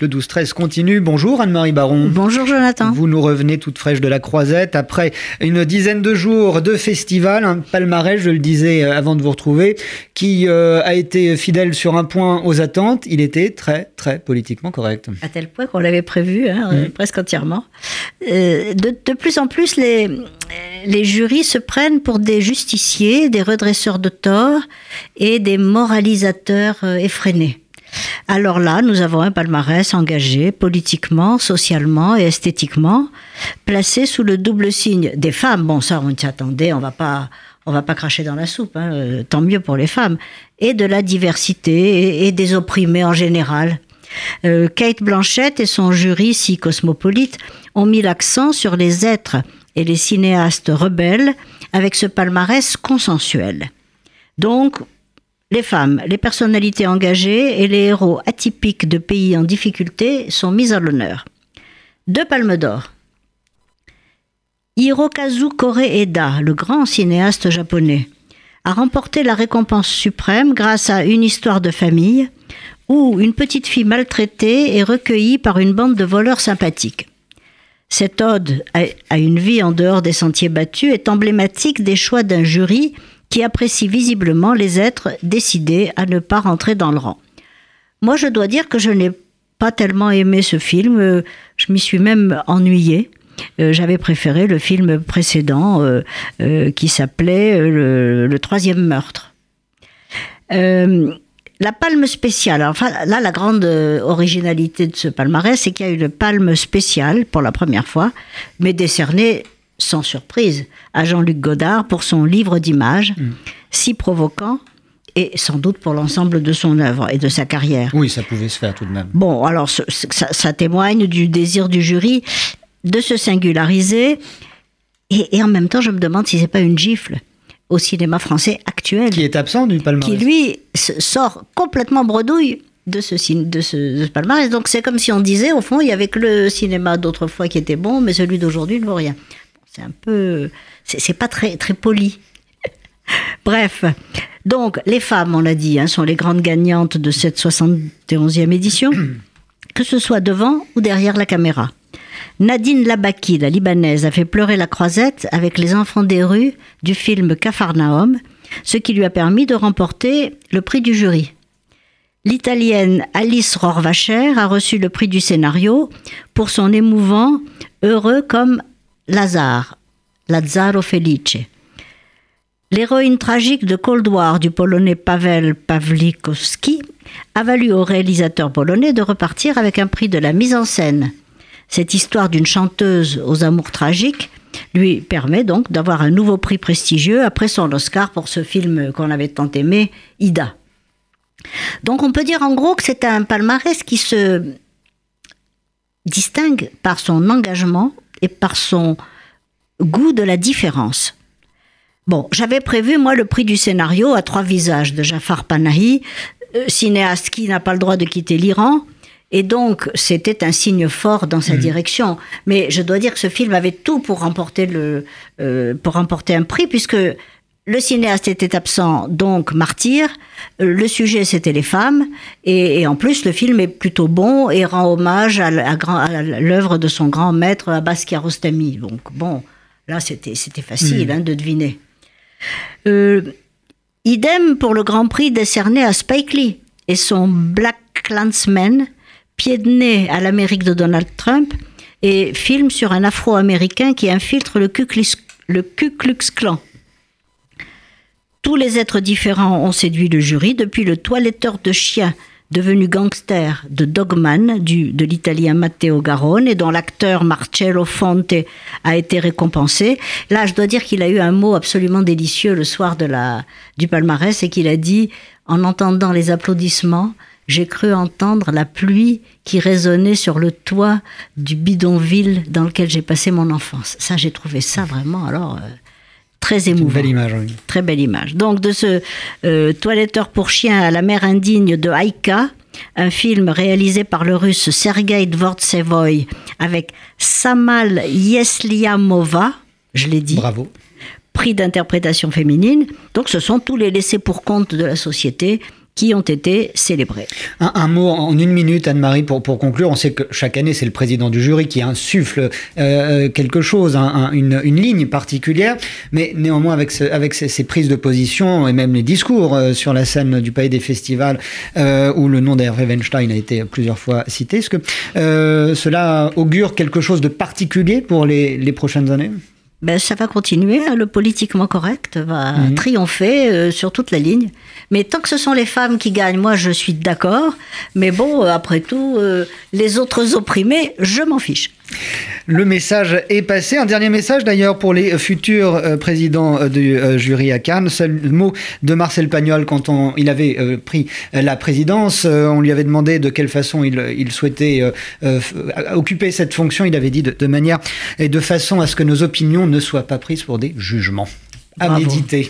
Le 12-13 continue. Bonjour Anne-Marie Baron. Bonjour Jonathan. Vous nous revenez toute fraîche de la Croisette après une dizaine de jours de festival, un palmarès, je le disais euh, avant de vous retrouver, qui euh, a été fidèle sur un point aux attentes. Il était très, très politiquement correct. À tel point qu'on l'avait prévu, hein, mmh. presque entièrement. Euh, de, de, plus en plus, les, les jurys se prennent pour des justiciers, des redresseurs de tort et des moralisateurs effrénés. Alors là, nous avons un palmarès engagé politiquement, socialement et esthétiquement, placé sous le double signe des femmes. Bon, ça, on s'y attendait, on va pas, on va pas cracher dans la soupe, hein, euh, tant mieux pour les femmes, et de la diversité et, des opprimés en général. Euh, Kate Blanchett et son jury si cosmopolite ont mis l'accent sur les êtres et les cinéastes rebelles avec ce palmarès consensuel. Donc, les femmes, les personnalités engagées et les héros atypiques de pays en difficulté sont mis à l'honneur. Deux palmes d'or. Hirokazu Koreeda, le grand cinéaste japonais, a remporté la récompense suprême grâce à Une histoire de famille, où une petite fille maltraitée est recueillie par une bande de voleurs sympathiques. Cette ode à une vie en dehors des sentiers battus est emblématique des choix d'un jury qui apprécie visiblement les êtres décidés à ne pas rentrer dans le rang. Moi, je dois dire que je n'ai pas tellement aimé ce film, euh, je m'y suis même ennuyée. Euh, j'avais préféré le film précédent euh, qui s'appelait le, troisième meurtre. la palme spéciale, enfin là la grande originalité de ce palmarès, c'est qu'il y a une palme spéciale pour la première fois, mais décernée sans surprise, à Jean-Luc Godard pour son livre d'images, mm. si provoquant, et sans doute pour l'ensemble de son œuvre et de sa carrière. Oui, ça pouvait se faire tout de même. Bon, alors ça, témoigne du désir du jury de se singulariser, et, en même temps, je me demande si c'est pas une gifle au cinéma français actuel. Qui est absent du palmarès. Qui, lui, sort complètement bredouille de ce, de ce, de ce palmarès. Donc c'est comme si on disait, au fond, il y avait que le cinéma d'autrefois qui était bon, mais celui d'aujourd'hui ne vaut rien. C'est un peu. C'est pas très, très poli. Bref. Donc, les femmes, on l'a dit, hein, sont les grandes gagnantes de cette 71e édition, que ce soit devant ou derrière la caméra. Nadine Labaki, la Libanaise, a fait pleurer la croisette avec les enfants des rues du film Cafarnaum, ce qui lui a permis de remporter le prix du jury. L'Italienne Alice Rohrwacher a reçu le prix du scénario pour son émouvant Heureux comme Lazare, Lazzaro Felice. L'héroïne tragique de Cold War du polonais Pavel Pawlikowski a valu au réalisateur polonais de repartir avec un prix de la mise en scène. Cette histoire d'une chanteuse aux amours tragiques lui permet donc d'avoir un nouveau prix prestigieux après son Oscar pour ce film qu'on avait tant aimé, Ida. Donc on peut dire en gros que c'est un palmarès qui se distingue par son engagement et par son goût de la différence. Bon, j'avais prévu, moi, le prix du scénario à trois visages de Jafar Panahi, euh, cinéaste qui n'a pas le droit de quitter l'Iran. Et donc, c'était un signe fort dans sa mmh. direction. Mais je dois dire que ce film avait tout pour remporter, le, euh, pour remporter un prix, puisque le cinéaste était absent, donc martyr. Le sujet, c'était les femmes. Et, en plus, le film est plutôt bon et rend hommage à, l'œuvre de son grand maître Abbas Kiarostami. Donc bon, là, c'était facile hmm. hein, de deviner. Euh, idem pour le Grand Prix décerné à Spike Lee et son Black Clansman, pied de nez à l'Amérique de Donald Trump, et film sur un Afro-Américain qui infiltre le le Ku Klux Klan. Tous les êtres différents ont séduit le jury, depuis le toiletteur de chiens devenu gangster de Dogman du, de l'italien Matteo Garone et dont l'acteur Marcello Fonte a été récompensé. Là, je dois dire qu'il a eu un mot absolument délicieux le soir de la, du palmarès et qu'il a dit, en entendant les applaudissements, j'ai cru entendre la pluie qui résonnait sur le toit du bidonville dans lequel j'ai passé mon enfance. Ça, j'ai trouvé ça vraiment, alors, euh, très émouvant. belle image, oui. Très belle image. Donc, de ce euh, toiletteur pour chien à la mer indigne de Haïka, un film réalisé par le russe Sergei Dvortsevoy avec Samal Yesliamova, je l'ai dit. Bravo. Prix d'interprétation féminine. Donc, ce sont tous les laissés pour compte de la société qui ont été célébrés. Un, mot en une minute, Anne-Marie, pour, pour conclure. On sait que chaque année, c'est le président du jury qui insuffle euh, quelque chose, une, une, ligne particulière, mais néanmoins, avec, ce, avec ces, prises de position et même les discours euh, sur la scène du Palais des Festivals, euh, où le nom d'Hervé Weinstein a été plusieurs fois cité, est-ce que cela augure quelque chose de particulier pour les, les prochaines années? Ben, ça va continuer, hein. le politiquement correct va mhm. triompher euh, sur toute la ligne. Mais tant que ce sont les femmes qui gagnent, moi je suis d'accord. Mais bon, euh, après tout, euh, les autres opprimés, je m'en fiche. Le message est passé. Un dernier message d'ailleurs pour les futurs euh, présidents euh, du euh, jury à Cannes. Seul mot de Marcel Pagnol quand on, il avait pris la présidence. on lui avait demandé de quelle façon il, souhaitait occuper cette fonction. Il avait dit de, manière et de façon à ce que nos opinions ne soient pas prises pour des jugements. À méditer.